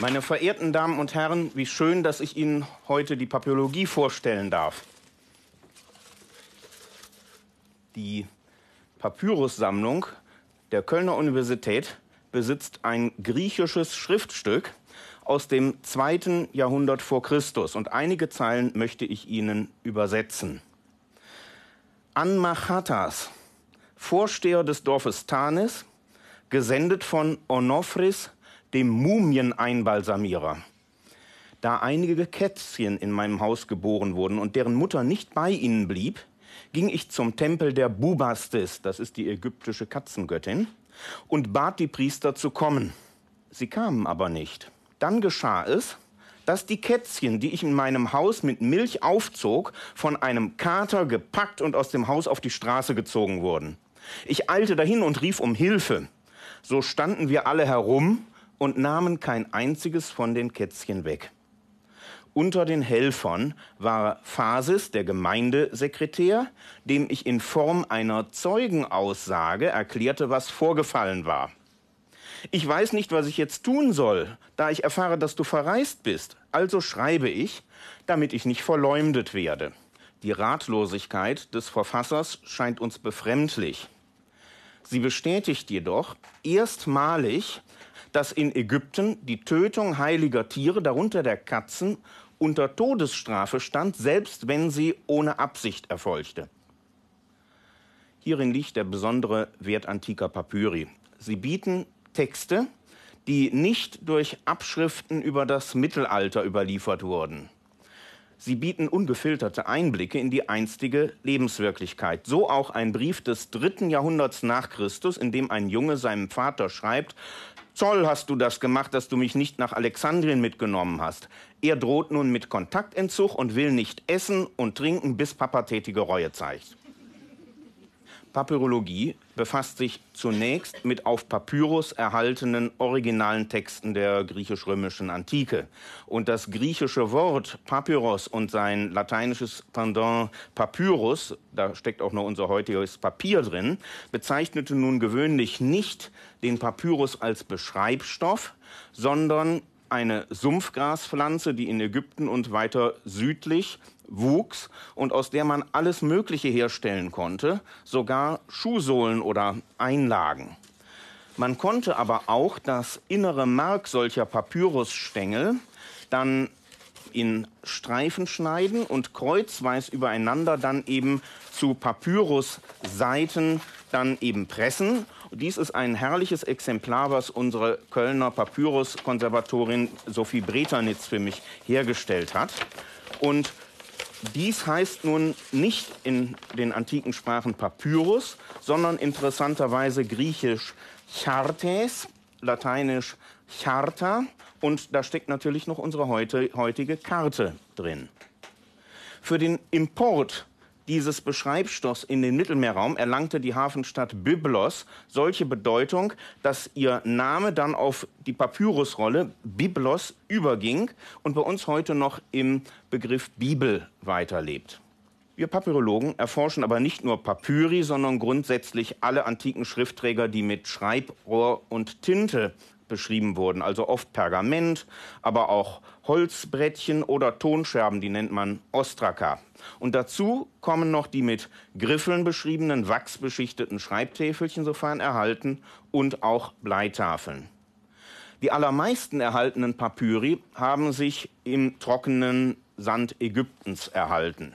Meine verehrten Damen und Herren, wie schön, dass ich Ihnen heute die Papyrologie vorstellen darf. Die Papyrussammlung der Kölner Universität besitzt ein griechisches Schriftstück aus dem zweiten Jahrhundert vor Christus und einige Zeilen möchte ich Ihnen übersetzen. Anmachatas, Vorsteher des Dorfes Tanis, gesendet von Onophris, dem Mumieneinbalsamierer. Da einige Kätzchen in meinem Haus geboren wurden und deren Mutter nicht bei ihnen blieb, ging ich zum Tempel der Bubastis, das ist die ägyptische Katzengöttin, und bat die Priester zu kommen. Sie kamen aber nicht. Dann geschah es, dass die Kätzchen, die ich in meinem Haus mit Milch aufzog, von einem Kater gepackt und aus dem Haus auf die Straße gezogen wurden. Ich eilte dahin und rief um Hilfe. So standen wir alle herum und nahmen kein einziges von den Kätzchen weg. Unter den Helfern war Phasis, der Gemeindesekretär, dem ich in Form einer Zeugenaussage erklärte, was vorgefallen war. Ich weiß nicht, was ich jetzt tun soll, da ich erfahre, dass du verreist bist. Also schreibe ich, damit ich nicht verleumdet werde. Die Ratlosigkeit des Verfassers scheint uns befremdlich. Sie bestätigt jedoch erstmalig, dass in Ägypten die Tötung heiliger Tiere, darunter der Katzen, unter Todesstrafe stand, selbst wenn sie ohne Absicht erfolgte. Hierin liegt der besondere Wert antiker Papyri. Sie bieten Texte, die nicht durch Abschriften über das Mittelalter überliefert wurden. Sie bieten ungefilterte Einblicke in die einstige Lebenswirklichkeit. So auch ein Brief des dritten Jahrhunderts nach Christus, in dem ein Junge seinem Vater schreibt, Zoll hast du das gemacht, dass du mich nicht nach Alexandrien mitgenommen hast. Er droht nun mit Kontaktentzug und will nicht essen und trinken, bis Papa tätige Reue zeigt. Papyrologie befasst sich zunächst mit auf Papyrus erhaltenen originalen Texten der griechisch-römischen Antike. Und das griechische Wort Papyros und sein lateinisches Pendant Papyrus, da steckt auch noch unser heutiges Papier drin, bezeichnete nun gewöhnlich nicht den Papyrus als Beschreibstoff, sondern eine Sumpfgraspflanze, die in Ägypten und weiter südlich wuchs und aus der man alles Mögliche herstellen konnte, sogar Schuhsohlen oder Einlagen. Man konnte aber auch das innere Mark solcher Papyrusstängel dann in Streifen schneiden und kreuzweis übereinander dann eben zu Papyrusseiten dann eben pressen. Dies ist ein herrliches Exemplar, was unsere Kölner Papyrus-Konservatorin Sophie Breternitz für mich hergestellt hat. Und dies heißt nun nicht in den antiken Sprachen Papyrus, sondern interessanterweise griechisch Chartes, lateinisch Charta und da steckt natürlich noch unsere heutige Karte drin. Für den Import dieses Beschreibstoffs in den Mittelmeerraum erlangte die Hafenstadt Byblos solche Bedeutung, dass ihr Name dann auf die Papyrusrolle Byblos überging und bei uns heute noch im Begriff Bibel weiterlebt. Wir Papyrologen erforschen aber nicht nur Papyri, sondern grundsätzlich alle antiken Schriftträger, die mit Schreibrohr und Tinte beschrieben wurden. Also oft Pergament, aber auch Holzbrettchen oder Tonscherben, die nennt man Ostraka. Und dazu kommen noch die mit Griffeln beschriebenen wachsbeschichteten Schreibtäfelchen, sofern erhalten, und auch Bleitafeln. Die allermeisten erhaltenen Papyri haben sich im trockenen Sand Ägyptens erhalten.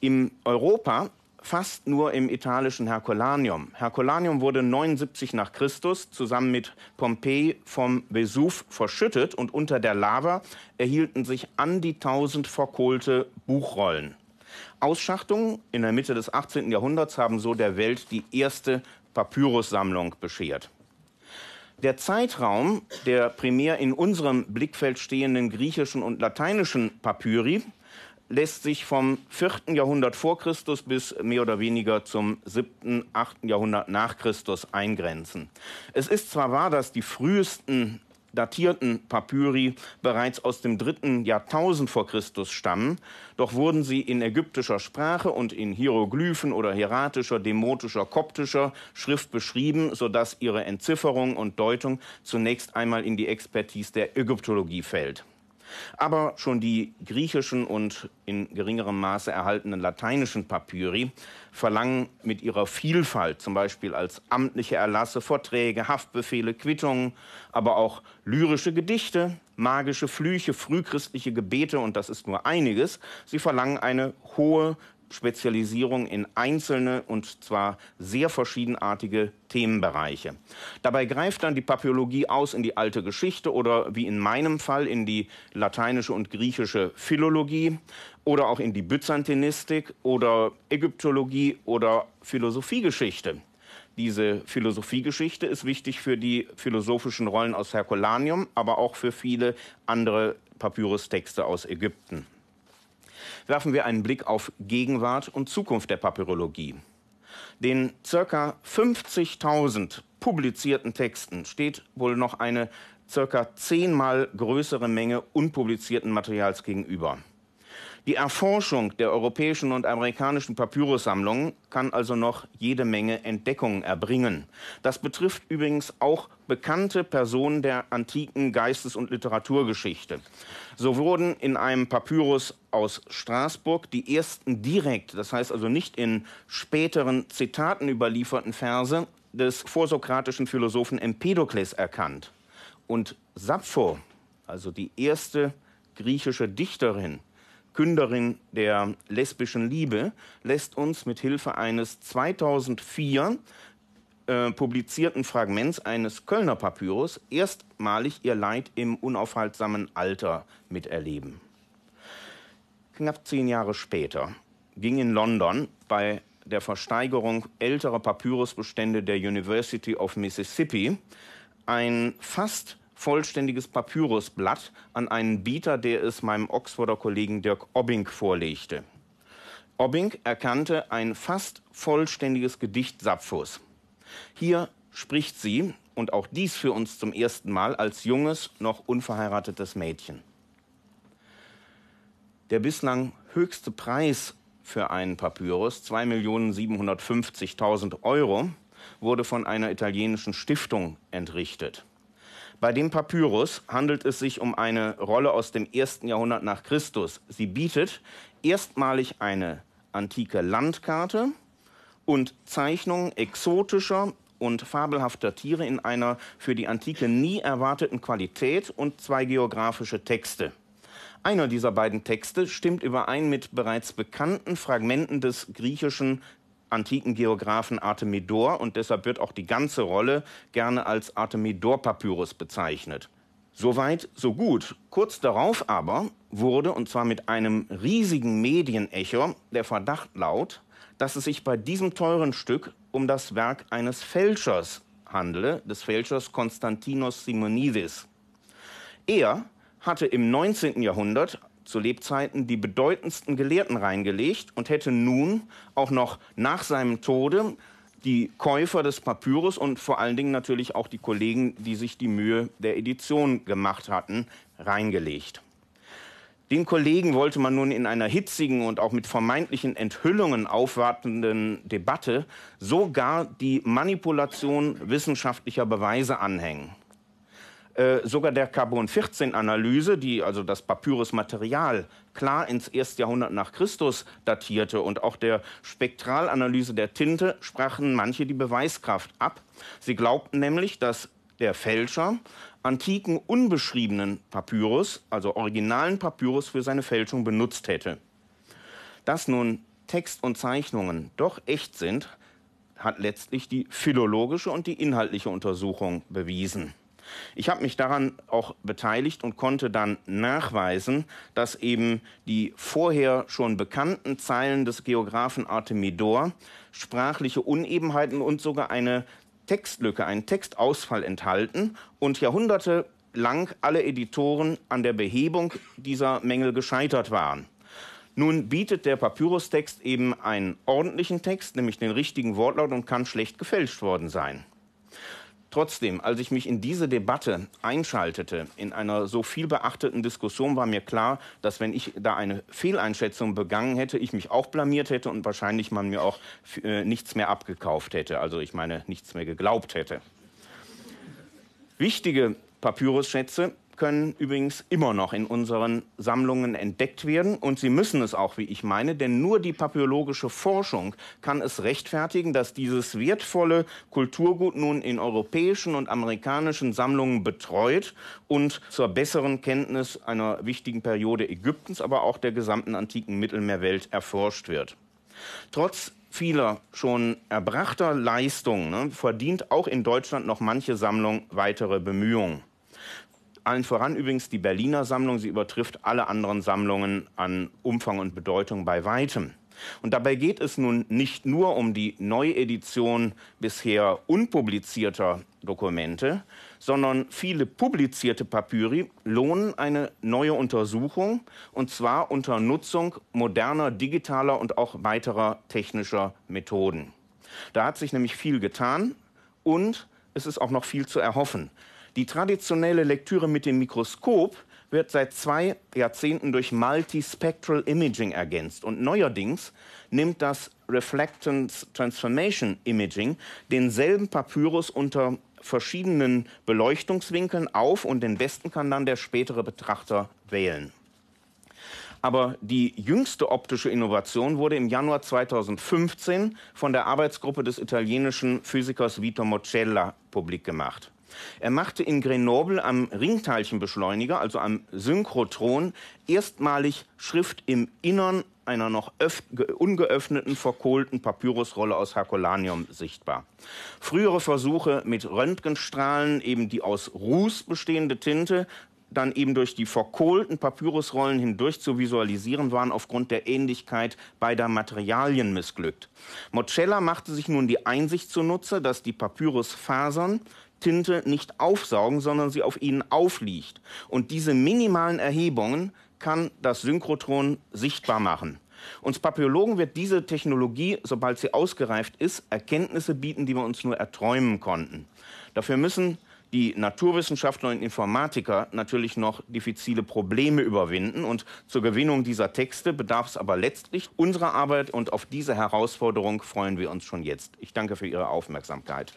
Im Europa fast nur im italischen Herculaneum. Herculaneum wurde 79 nach Christus zusammen mit Pompeji vom Vesuv verschüttet und unter der Lava erhielten sich an die 1000 verkohlte Buchrollen. Ausschachtungen in der Mitte des 18. Jahrhunderts haben so der Welt die erste Papyrussammlung beschert. Der Zeitraum der primär in unserem Blickfeld stehenden griechischen und lateinischen Papyri lässt sich vom 4. Jahrhundert vor Christus bis mehr oder weniger zum 7., 8. Jahrhundert nach Christus eingrenzen. Es ist zwar wahr, dass die frühesten datierten Papyri bereits aus dem dritten Jahrtausend vor Christus stammen, doch wurden sie in ägyptischer Sprache und in Hieroglyphen oder hieratischer, demotischer, koptischer Schrift beschrieben, sodass ihre Entzifferung und Deutung zunächst einmal in die Expertise der Ägyptologie fällt. Aber schon die griechischen und in geringerem Maße erhaltenen lateinischen Papyri verlangen mit ihrer Vielfalt, zum Beispiel als amtliche Erlasse, Vorträge, Haftbefehle, Quittungen, aber auch lyrische Gedichte, magische Flüche, frühchristliche Gebete, und das ist nur einiges, sie verlangen eine hohe Spezialisierung in einzelne und zwar sehr verschiedenartige Themenbereiche. Dabei greift dann die Papyrologie aus in die alte Geschichte oder wie in meinem Fall in die lateinische und griechische Philologie oder auch in die Byzantinistik oder Ägyptologie oder Philosophiegeschichte. Diese Philosophiegeschichte ist wichtig für die philosophischen Rollen aus Herculaneum, aber auch für viele andere Papyrustexte aus Ägypten werfen wir einen Blick auf Gegenwart und Zukunft der Papyrologie. Den ca. 50.000 publizierten Texten steht wohl noch eine ca. zehnmal größere Menge unpublizierten Materials gegenüber. Die Erforschung der europäischen und amerikanischen Papyrussammlungen kann also noch jede Menge Entdeckungen erbringen. Das betrifft übrigens auch bekannte Personen der antiken Geistes- und Literaturgeschichte. So wurden in einem Papyrus aus Straßburg die ersten direkt, das heißt also nicht in späteren Zitaten überlieferten Verse des vorsokratischen Philosophen Empedokles erkannt. Und Sappho, also die erste griechische Dichterin, Künderin der lesbischen Liebe, lässt uns mit Hilfe eines 2004 äh, publizierten Fragments eines Kölner Papyrus erstmalig ihr Leid im unaufhaltsamen Alter miterleben. Knapp zehn Jahre später ging in London bei der Versteigerung älterer Papyrusbestände der University of Mississippi ein fast vollständiges Papyrusblatt an einen Bieter, der es meinem Oxforder Kollegen Dirk Obbing vorlegte. Obbing erkannte ein fast vollständiges Gedicht Sapphos. Hier spricht sie, und auch dies für uns zum ersten Mal, als junges, noch unverheiratetes Mädchen. Der bislang höchste Preis für einen Papyrus, 2.750.000 Euro, wurde von einer italienischen Stiftung entrichtet. Bei dem Papyrus handelt es sich um eine Rolle aus dem ersten Jahrhundert nach Christus. Sie bietet erstmalig eine antike Landkarte und Zeichnungen exotischer und fabelhafter Tiere in einer für die Antike nie erwarteten Qualität und zwei geografische Texte. Einer dieser beiden Texte stimmt überein mit bereits bekannten Fragmenten des griechischen antiken Geographen Artemidor und deshalb wird auch die ganze Rolle gerne als Artemidor-Papyrus bezeichnet. Soweit, so gut. Kurz darauf aber wurde, und zwar mit einem riesigen Medienecho, der Verdacht laut, dass es sich bei diesem teuren Stück um das Werk eines Fälschers handele, des Fälschers Konstantinos Simonidis. Er hatte im 19. Jahrhundert zu Lebzeiten die bedeutendsten Gelehrten reingelegt und hätte nun auch noch nach seinem Tode die Käufer des Papyrus und vor allen Dingen natürlich auch die Kollegen, die sich die Mühe der Edition gemacht hatten, reingelegt. Den Kollegen wollte man nun in einer hitzigen und auch mit vermeintlichen Enthüllungen aufwartenden Debatte sogar die Manipulation wissenschaftlicher Beweise anhängen. Äh, sogar der Carbon-14-Analyse, die also das Papyrusmaterial klar ins erste Jahrhundert nach Christus datierte und auch der Spektralanalyse der Tinte sprachen manche die Beweiskraft ab. Sie glaubten nämlich, dass der Fälscher antiken unbeschriebenen Papyrus, also originalen Papyrus für seine Fälschung benutzt hätte. Dass nun Text und Zeichnungen doch echt sind, hat letztlich die philologische und die inhaltliche Untersuchung bewiesen. Ich habe mich daran auch beteiligt und konnte dann nachweisen, dass eben die vorher schon bekannten Zeilen des Geographen Artemidor sprachliche Unebenheiten und sogar eine Textlücke, einen Textausfall enthalten und jahrhundertelang alle Editoren an der Behebung dieser Mängel gescheitert waren. Nun bietet der Papyrustext eben einen ordentlichen Text, nämlich den richtigen Wortlaut und kann schlecht gefälscht worden sein. Trotzdem, als ich mich in diese Debatte einschaltete, in einer so viel beachteten Diskussion, war mir klar, dass wenn ich da eine Fehleinschätzung begangen hätte, ich mich auch blamiert hätte und wahrscheinlich man mir auch äh, nichts mehr abgekauft hätte, also ich meine nichts mehr geglaubt hätte. Wichtige Papyrusschätze können übrigens immer noch in unseren Sammlungen entdeckt werden und sie müssen es auch, wie ich meine, denn nur die papyrologische Forschung kann es rechtfertigen, dass dieses wertvolle Kulturgut nun in europäischen und amerikanischen Sammlungen betreut und zur besseren Kenntnis einer wichtigen Periode Ägyptens, aber auch der gesamten antiken Mittelmeerwelt erforscht wird. Trotz vieler schon erbrachter Leistungen ne, verdient auch in Deutschland noch manche Sammlung weitere Bemühungen. Allen voran übrigens die Berliner Sammlung. Sie übertrifft alle anderen Sammlungen an Umfang und Bedeutung bei weitem. Und dabei geht es nun nicht nur um die Neuedition bisher unpublizierter Dokumente, sondern viele publizierte Papyri lohnen eine neue Untersuchung, und zwar unter Nutzung moderner digitaler und auch weiterer technischer Methoden. Da hat sich nämlich viel getan und es ist auch noch viel zu erhoffen. Die traditionelle Lektüre mit dem Mikroskop wird seit zwei Jahrzehnten durch Multispectral Imaging ergänzt. Und neuerdings nimmt das Reflectance Transformation Imaging denselben Papyrus unter verschiedenen Beleuchtungswinkeln auf und den besten kann dann der spätere Betrachter wählen. Aber die jüngste optische Innovation wurde im Januar 2015 von der Arbeitsgruppe des italienischen Physikers Vito Mocella publik gemacht. Er machte in Grenoble am Ringteilchenbeschleuniger, also am Synchrotron, erstmalig Schrift im Innern einer noch ungeöffneten, verkohlten Papyrusrolle aus Herculaneum sichtbar. Frühere Versuche mit Röntgenstrahlen, eben die aus Ruß bestehende Tinte, dann eben durch die verkohlten Papyrusrollen hindurch zu visualisieren waren aufgrund der Ähnlichkeit beider Materialien missglückt. Mocella machte sich nun die Einsicht zunutze, dass die Papyrusfasern Tinte nicht aufsaugen, sondern sie auf ihnen aufliegt. Und diese minimalen Erhebungen kann das Synchrotron sichtbar machen. Uns Papillologen wird diese Technologie, sobald sie ausgereift ist, Erkenntnisse bieten, die wir uns nur erträumen konnten. Dafür müssen die Naturwissenschaftler und Informatiker natürlich noch diffizile Probleme überwinden. Und zur Gewinnung dieser Texte bedarf es aber letztlich unserer Arbeit. Und auf diese Herausforderung freuen wir uns schon jetzt. Ich danke für Ihre Aufmerksamkeit.